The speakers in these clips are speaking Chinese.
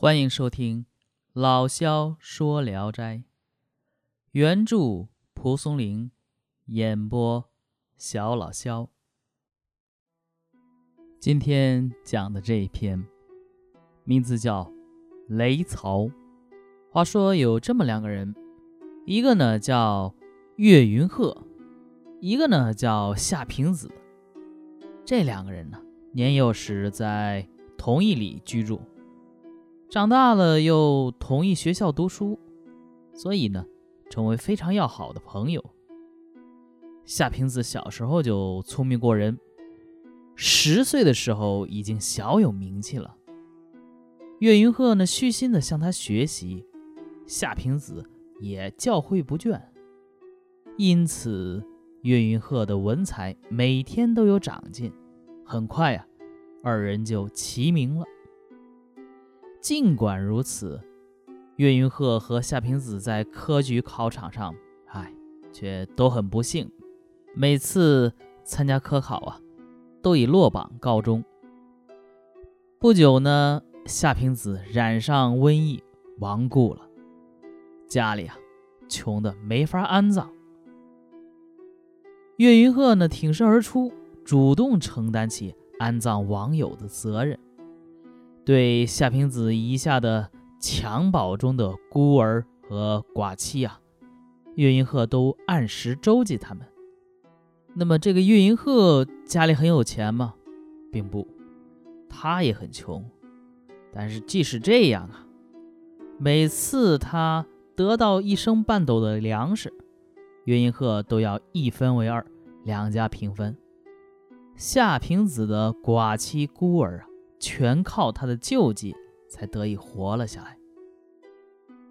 欢迎收听老萧说《聊斋》，原著蒲松龄，演播小老萧。今天讲的这一篇，名字叫《雷曹》。话说有这么两个人，一个呢叫岳云鹤，一个呢叫夏平子。这两个人呢，年幼时在同一里居住。长大了又同一学校读书，所以呢，成为非常要好的朋友。夏平子小时候就聪明过人，十岁的时候已经小有名气了。岳云鹤呢，虚心的向他学习，夏平子也教诲不倦，因此岳云鹤的文采每天都有长进。很快呀，二人就齐名了。尽管如此，岳云鹤和夏平子在科举考场上，唉，却都很不幸。每次参加科考啊，都以落榜告终。不久呢，夏平子染上瘟疫，亡故了。家里啊，穷的没法安葬。岳云鹤呢，挺身而出，主动承担起安葬亡友的责任。对夏平子遗下的襁褓中的孤儿和寡妻啊，岳云鹤都按时周济他们。那么这个岳云鹤家里很有钱吗？并不，他也很穷。但是即使这样啊，每次他得到一升半斗的粮食，岳云鹤都要一分为二，两家平分。夏平子的寡妻孤儿啊。全靠他的救济才得以活了下来。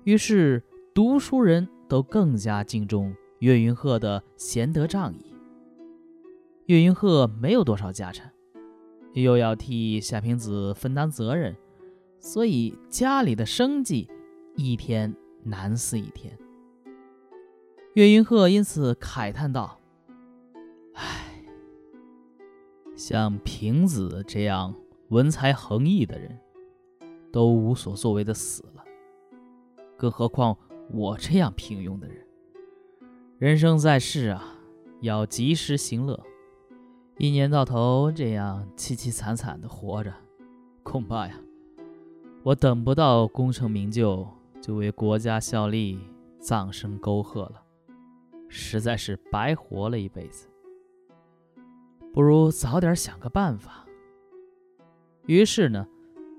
于是读书人都更加敬重岳云鹤的贤德仗义。岳云鹤没有多少家产，又要替夏平子分担责任，所以家里的生计一天难似一天。岳云鹤因此慨叹道：“唉，像平子这样……”文才横溢的人，都无所作为的死了，更何况我这样平庸的人。人生在世啊，要及时行乐，一年到头这样凄凄惨惨的活着，恐怕呀，我等不到功成名就，就为国家效力，葬身沟壑了，实在是白活了一辈子。不如早点想个办法。于是呢，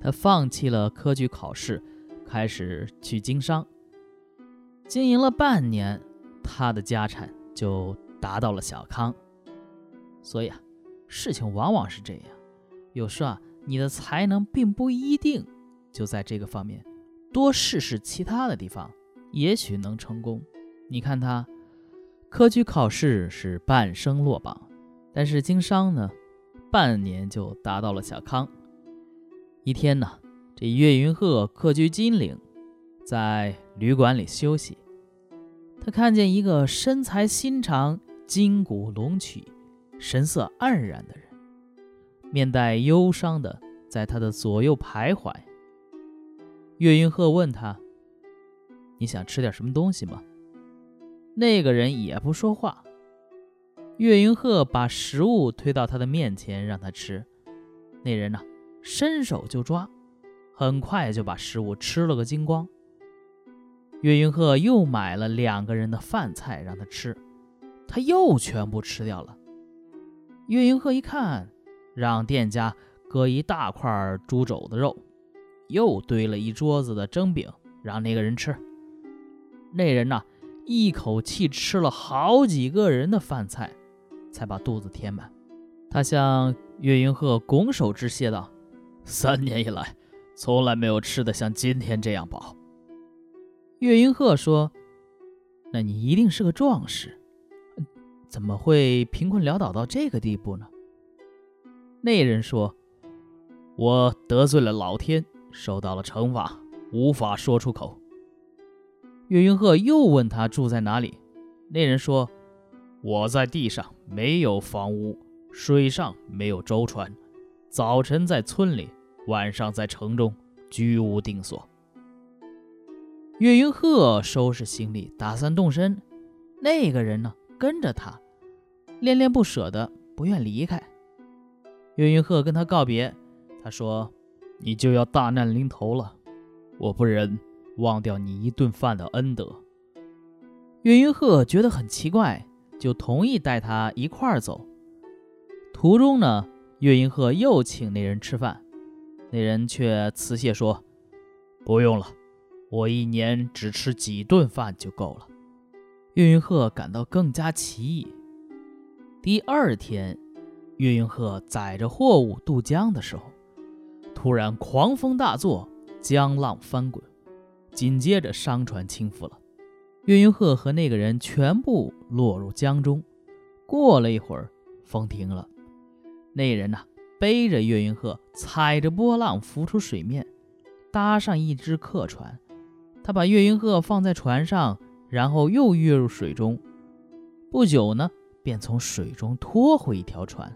他放弃了科举考试，开始去经商。经营了半年，他的家产就达到了小康。所以啊，事情往往是这样。有时啊，你的才能并不一定就在这个方面，多试试其他的地方，也许能成功。你看他，科举考试是半生落榜，但是经商呢，半年就达到了小康。一天呢，这岳云鹤客居金陵，在旅馆里休息。他看见一个身材心长、筋骨隆起、神色黯然的人，面带忧伤的在他的左右徘徊。岳云鹤问他：“你想吃点什么东西吗？”那个人也不说话。岳云鹤把食物推到他的面前，让他吃。那人呢？伸手就抓，很快就把食物吃了个精光。岳云鹤又买了两个人的饭菜让他吃，他又全部吃掉了。岳云鹤一看，让店家割一大块猪肘子肉，又堆了一桌子的蒸饼让那个人吃。那人呐，一口气吃了好几个人的饭菜，才把肚子填满。他向岳云鹤拱手致谢道。三年以来，从来没有吃的像今天这样饱。岳云鹤说：“那你一定是个壮士，怎么会贫困潦倒到这个地步呢？”那人说：“我得罪了老天，受到了惩罚，无法说出口。”岳云鹤又问他住在哪里，那人说：“我在地上没有房屋，水上没有舟船，早晨在村里。”晚上在城中居无定所。岳云鹤收拾行李，打算动身。那个人呢，跟着他，恋恋不舍的，不愿离开。岳云鹤跟他告别，他说：“你就要大难临头了，我不忍忘掉你一顿饭的恩德。”岳云鹤觉得很奇怪，就同意带他一块儿走。途中呢，岳云鹤又请那人吃饭，那人却辞谢说：“不用了。”我一年只吃几顿饭就够了。岳云鹤感到更加奇异。第二天，岳云鹤载着货物渡江的时候，突然狂风大作，江浪翻滚，紧接着商船倾覆了，岳云鹤和那个人全部落入江中。过了一会儿，风停了，那人呢，背着岳云鹤，踩着波浪浮出水面，搭上一只客船。他把岳云鹤放在船上，然后又跃入水中。不久呢，便从水中拖回一条船，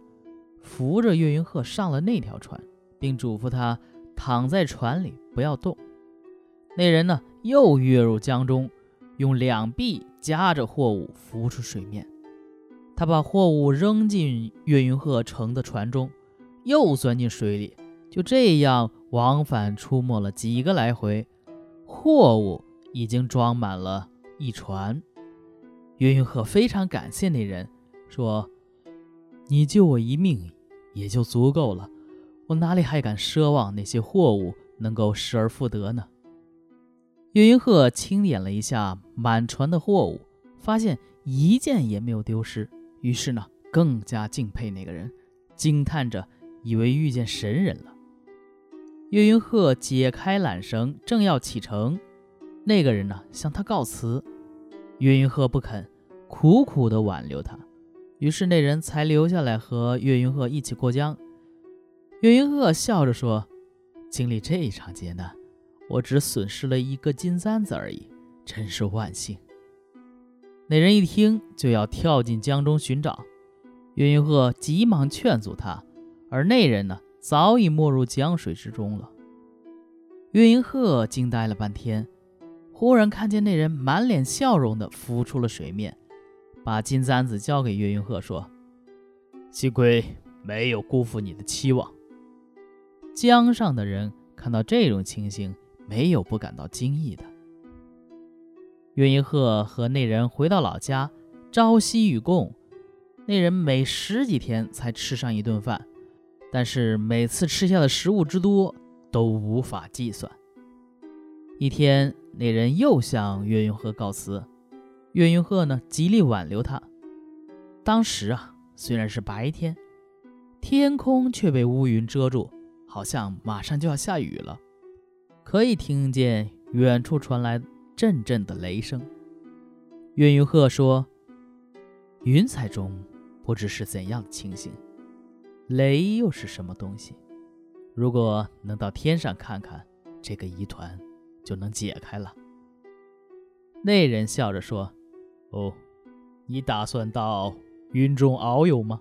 扶着岳云鹤上了那条船，并嘱咐他躺在船里不要动。那人呢，又跃入江中，用两臂夹着货物浮出水面。他把货物扔进岳云鹤乘的船中，又钻进水里，就这样往返出没了几个来回。货物已经装满了一船，岳云鹤非常感谢那人，说：“你救我一命也就足够了，我哪里还敢奢望那些货物能够失而复得呢？”岳云鹤清点了一下满船的货物，发现一件也没有丢失，于是呢，更加敬佩那个人，惊叹着以为遇见神人了。岳云鹤解开缆绳，正要启程，那个人呢向他告辞，岳云鹤不肯，苦苦地挽留他，于是那人才留下来和岳云鹤一起过江。岳云鹤笑着说：“经历这一场劫难，我只损失了一个金簪子而已，真是万幸。”那人一听就要跳进江中寻找，岳云鹤急忙劝阻他，而那人呢？早已没入江水之中了。岳云鹤惊呆了半天，忽然看见那人满脸笑容地浮出了水面，把金簪子交给岳云鹤，说：“幸亏没有辜负你的期望。”江上的人看到这种情形，没有不感到惊异的。岳云鹤和那人回到老家，朝夕与共，那人每十几天才吃上一顿饭。但是每次吃下的食物之多都无法计算。一天，那人又向岳云鹤告辞，岳云鹤呢极力挽留他。当时啊，虽然是白天，天空却被乌云遮住，好像马上就要下雨了，可以听见远处传来阵阵的雷声。岳云鹤说：“云彩中不知是怎样的情形。”雷又是什么东西？如果能到天上看看，这个疑团就能解开了。那人笑着说：“哦，你打算到云中遨游吗？”